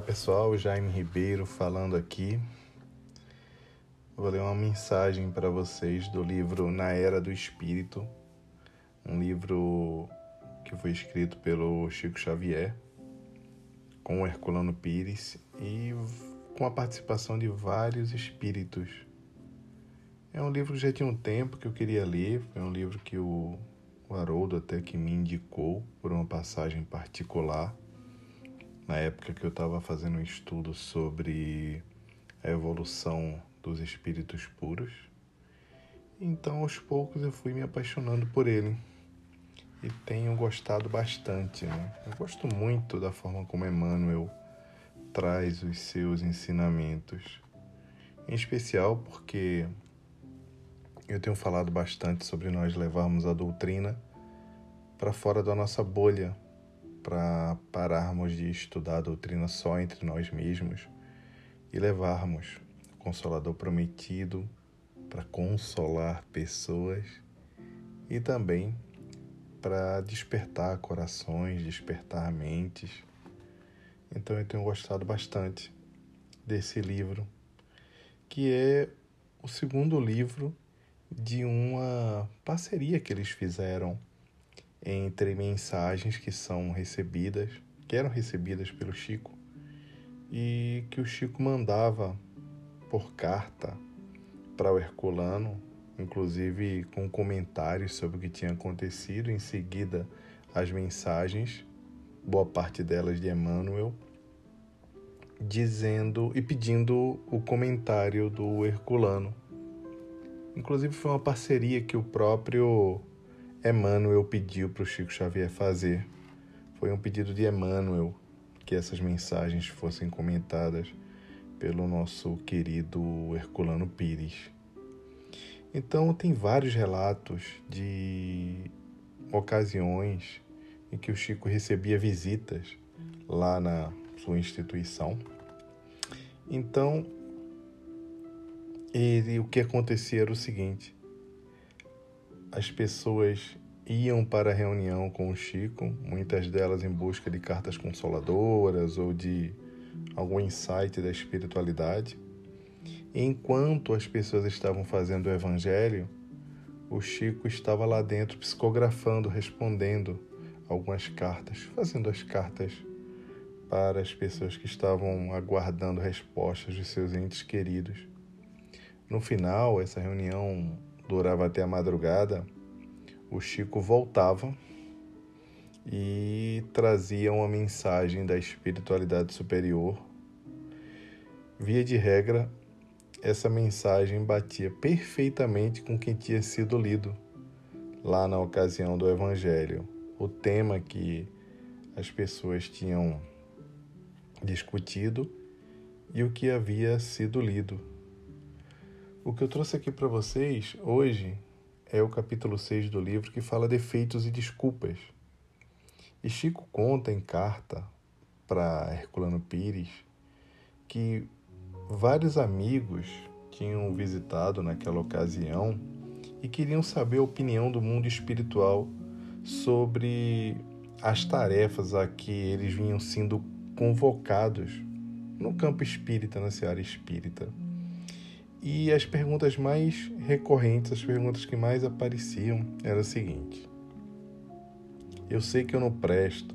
Olá pessoal, Jaime Ribeiro falando aqui. Vou ler uma mensagem para vocês do livro Na Era do Espírito, um livro que foi escrito pelo Chico Xavier, com Herculano Pires e com a participação de vários espíritos. É um livro que já tinha um tempo que eu queria ler, é um livro que o, o Haroldo até que me indicou por uma passagem particular na época que eu estava fazendo um estudo sobre a evolução dos espíritos puros. Então, aos poucos, eu fui me apaixonando por ele e tenho gostado bastante. Né? Eu gosto muito da forma como Emmanuel traz os seus ensinamentos, em especial porque eu tenho falado bastante sobre nós levarmos a doutrina para fora da nossa bolha para pararmos de estudar a doutrina só entre nós mesmos e levarmos o Consolador prometido para consolar pessoas e também para despertar corações, despertar mentes. Então eu tenho gostado bastante desse livro, que é o segundo livro de uma parceria que eles fizeram entre mensagens que são recebidas, que eram recebidas pelo Chico e que o Chico mandava por carta para o Herculano, inclusive com comentários sobre o que tinha acontecido. Em seguida, as mensagens, boa parte delas de Emmanuel, dizendo e pedindo o comentário do Herculano. Inclusive foi uma parceria que o próprio Emmanuel pediu para o Chico Xavier fazer. Foi um pedido de Emmanuel que essas mensagens fossem comentadas pelo nosso querido Herculano Pires. Então, tem vários relatos de ocasiões em que o Chico recebia visitas lá na sua instituição. Então, ele, o que acontecia era o seguinte: as pessoas iam para a reunião com o Chico, muitas delas em busca de cartas consoladoras ou de algum insight da espiritualidade. Enquanto as pessoas estavam fazendo o evangelho, o Chico estava lá dentro psicografando, respondendo algumas cartas, fazendo as cartas para as pessoas que estavam aguardando respostas de seus entes queridos. No final, essa reunião durava até a madrugada, o Chico voltava e trazia uma mensagem da espiritualidade superior. Via de regra, essa mensagem batia perfeitamente com o que tinha sido lido lá na ocasião do Evangelho. O tema que as pessoas tinham discutido e o que havia sido lido. O que eu trouxe aqui para vocês hoje é o capítulo 6 do livro que fala defeitos e desculpas. E Chico conta em carta para Herculano Pires que vários amigos tinham visitado naquela ocasião e queriam saber a opinião do mundo espiritual sobre as tarefas a que eles vinham sendo convocados no campo espírita, na seara espírita. E as perguntas mais recorrentes, as perguntas que mais apareciam, era o seguinte: Eu sei que eu não presto.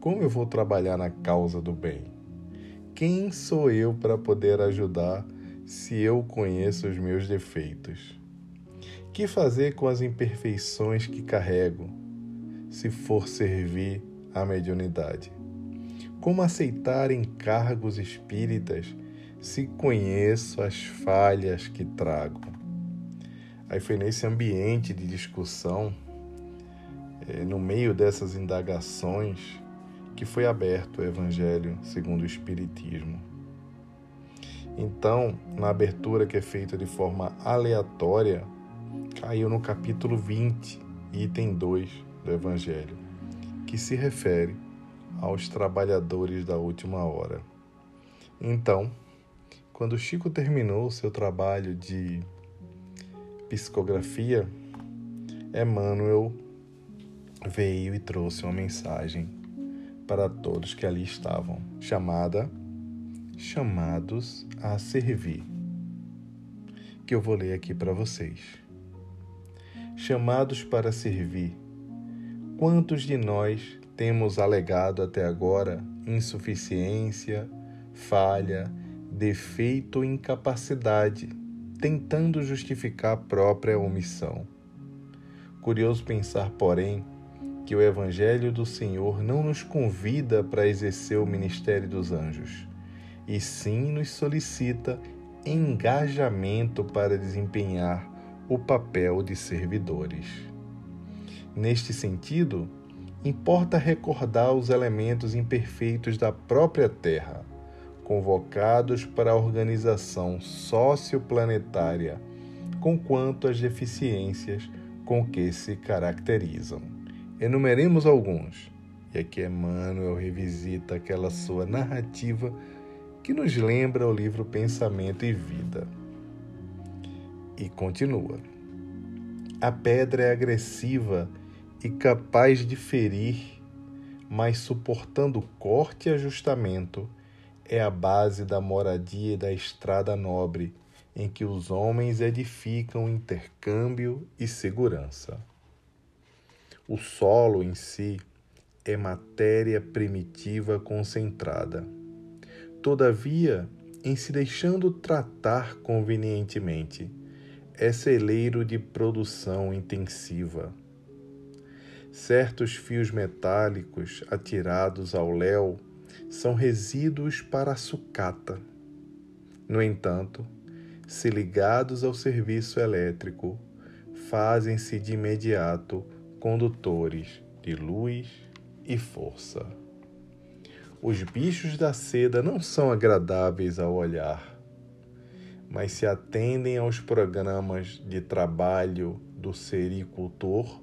Como eu vou trabalhar na causa do bem? Quem sou eu para poder ajudar se eu conheço os meus defeitos? Que fazer com as imperfeições que carrego, se for servir à mediunidade? Como aceitar encargos espíritas se conheço as falhas que trago. Aí foi nesse ambiente de discussão, é, no meio dessas indagações, que foi aberto o Evangelho segundo o Espiritismo. Então, na abertura que é feita de forma aleatória, caiu no capítulo 20, item 2 do Evangelho, que se refere aos trabalhadores da última hora. Então, quando Chico terminou seu trabalho de psicografia, Emmanuel veio e trouxe uma mensagem para todos que ali estavam, chamada chamados a servir, que eu vou ler aqui para vocês. Chamados para servir. Quantos de nós temos alegado até agora insuficiência, falha, defeito ou incapacidade, tentando justificar a própria omissão? Curioso pensar, porém, que o Evangelho do Senhor não nos convida para exercer o ministério dos anjos, e sim nos solicita engajamento para desempenhar o papel de servidores. Neste sentido, importa recordar os elementos imperfeitos da própria Terra, convocados para a organização socioplanetária, com quanto às deficiências com que se caracterizam. Enumeremos alguns. E aqui Emmanuel revisita aquela sua narrativa que nos lembra o livro Pensamento e Vida. E continua. A pedra é agressiva e capaz de ferir, mas suportando corte e ajustamento, é a base da moradia e da estrada nobre em que os homens edificam intercâmbio e segurança. O solo em si é matéria primitiva concentrada. Todavia, em se deixando tratar convenientemente, é celeiro de produção intensiva. Certos fios metálicos atirados ao léu são resíduos para a sucata. No entanto, se ligados ao serviço elétrico, fazem-se de imediato condutores de luz e força. Os bichos da seda não são agradáveis ao olhar, mas se atendem aos programas de trabalho do sericultor,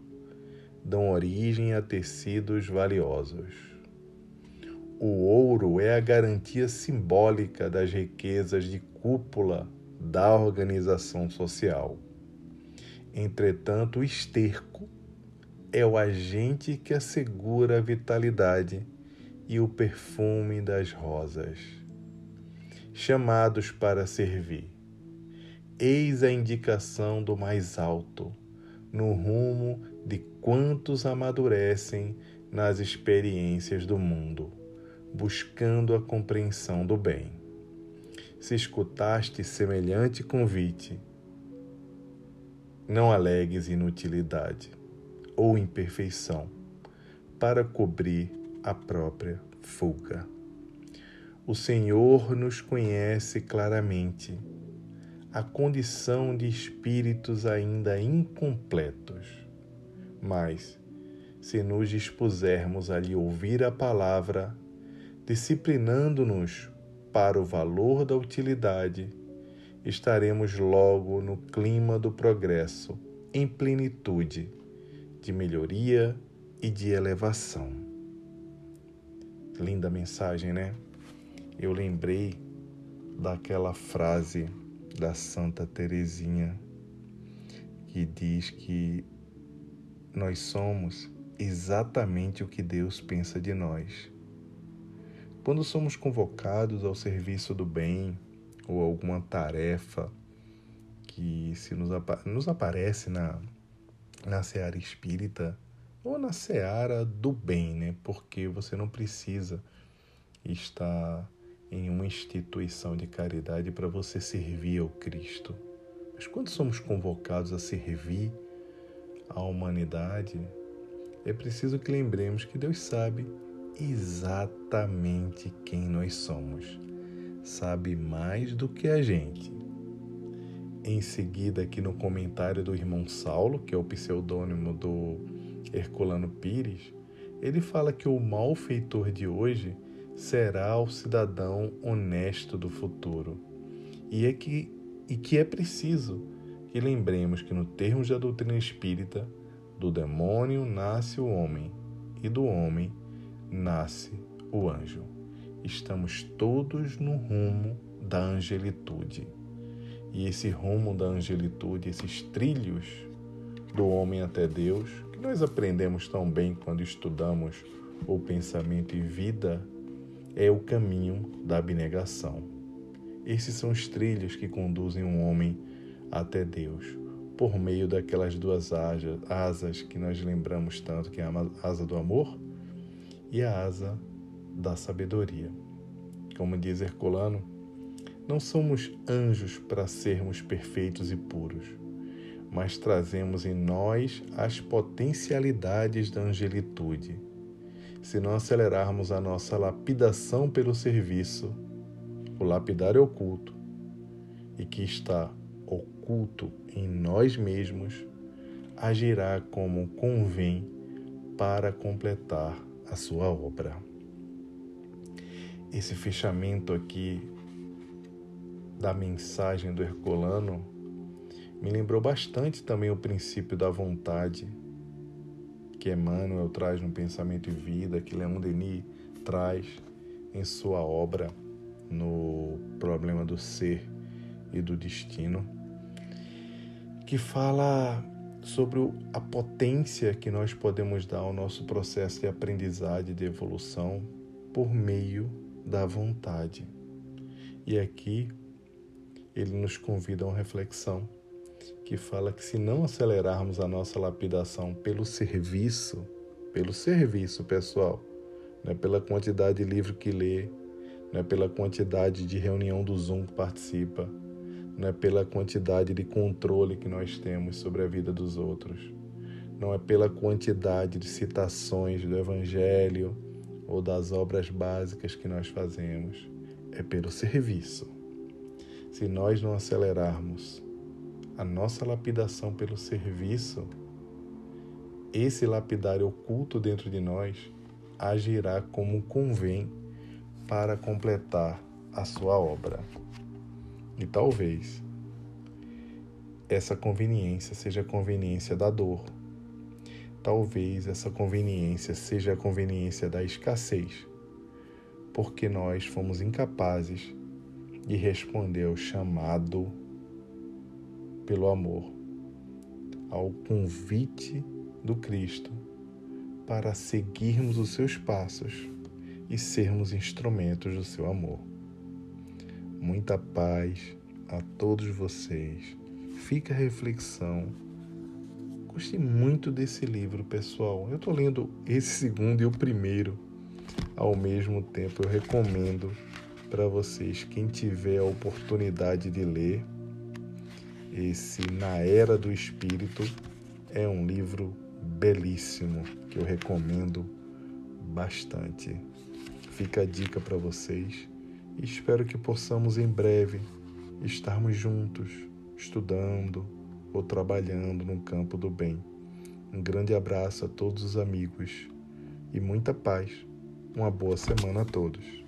dão origem a tecidos valiosos. O ouro é a garantia simbólica das riquezas de cúpula da organização social. Entretanto, o esterco é o agente que assegura a vitalidade e o perfume das rosas. Chamados para servir. Eis a indicação do mais alto, no rumo de quantos amadurecem nas experiências do mundo, buscando a compreensão do bem. Se escutaste semelhante convite, não alegues inutilidade ou imperfeição para cobrir a própria fuga. O Senhor nos conhece claramente. A condição de espíritos ainda incompletos, mas se nos dispusermos a lhe ouvir a palavra, disciplinando-nos para o valor da utilidade, estaremos logo no clima do progresso, em plenitude, de melhoria e de elevação. Linda mensagem, né? Eu lembrei daquela frase da Santa Teresinha que diz que nós somos exatamente o que Deus pensa de nós. Quando somos convocados ao serviço do bem ou alguma tarefa que se nos, nos aparece na, na seara espírita ou na seara do bem, né? Porque você não precisa estar em uma instituição de caridade para você servir ao Cristo. Mas quando somos convocados a servir a humanidade, é preciso que lembremos que Deus sabe exatamente quem nós somos. Sabe mais do que a gente. Em seguida, aqui no comentário do irmão Saulo, que é o pseudônimo do Herculano Pires, ele fala que o malfeitor de hoje será o cidadão honesto do futuro. E, é que, e que é preciso que lembremos que, no termos da doutrina espírita, do demônio nasce o homem, e do homem nasce o anjo. Estamos todos no rumo da angelitude. E esse rumo da angelitude, esses trilhos do homem até Deus, que nós aprendemos tão bem quando estudamos o pensamento e vida, é o caminho da abnegação. Esses são os trilhos que conduzem um homem até Deus, por meio daquelas duas asas que nós lembramos tanto, que é a asa do amor e a asa da sabedoria. Como diz Herculano, não somos anjos para sermos perfeitos e puros, mas trazemos em nós as potencialidades da angelitude. Se não acelerarmos a nossa lapidação pelo serviço, o lapidário oculto, e que está oculto em nós mesmos, agirá como convém para completar a sua obra. Esse fechamento aqui da mensagem do Herculano me lembrou bastante também o princípio da vontade que Emmanuel traz no Pensamento e Vida, que Leon Denis traz em sua obra no Problema do Ser e do Destino, que fala sobre a potência que nós podemos dar ao nosso processo de aprendizagem e de evolução por meio da vontade. E aqui ele nos convida a uma reflexão que fala que se não acelerarmos a nossa lapidação pelo serviço, pelo serviço pessoal, não é pela quantidade de livro que lê, não é pela quantidade de reunião do Zoom que participa, não é pela quantidade de controle que nós temos sobre a vida dos outros, não é pela quantidade de citações do Evangelho ou das obras básicas que nós fazemos, é pelo serviço. Se nós não acelerarmos a nossa lapidação pelo serviço, esse lapidário oculto dentro de nós agirá como convém para completar a sua obra. E talvez essa conveniência seja a conveniência da dor. Talvez essa conveniência seja a conveniência da escassez, porque nós fomos incapazes e respondeu chamado pelo amor ao convite do Cristo para seguirmos os seus passos e sermos instrumentos do seu amor. Muita paz a todos vocês. Fica a reflexão. Gostei muito desse livro, pessoal. Eu estou lendo esse segundo e o primeiro ao mesmo tempo. Eu recomendo para vocês, quem tiver a oportunidade de ler, esse Na Era do Espírito é um livro belíssimo que eu recomendo bastante. Fica a dica para vocês e espero que possamos em breve estarmos juntos, estudando ou trabalhando no campo do bem. Um grande abraço a todos os amigos e muita paz. Uma boa semana a todos.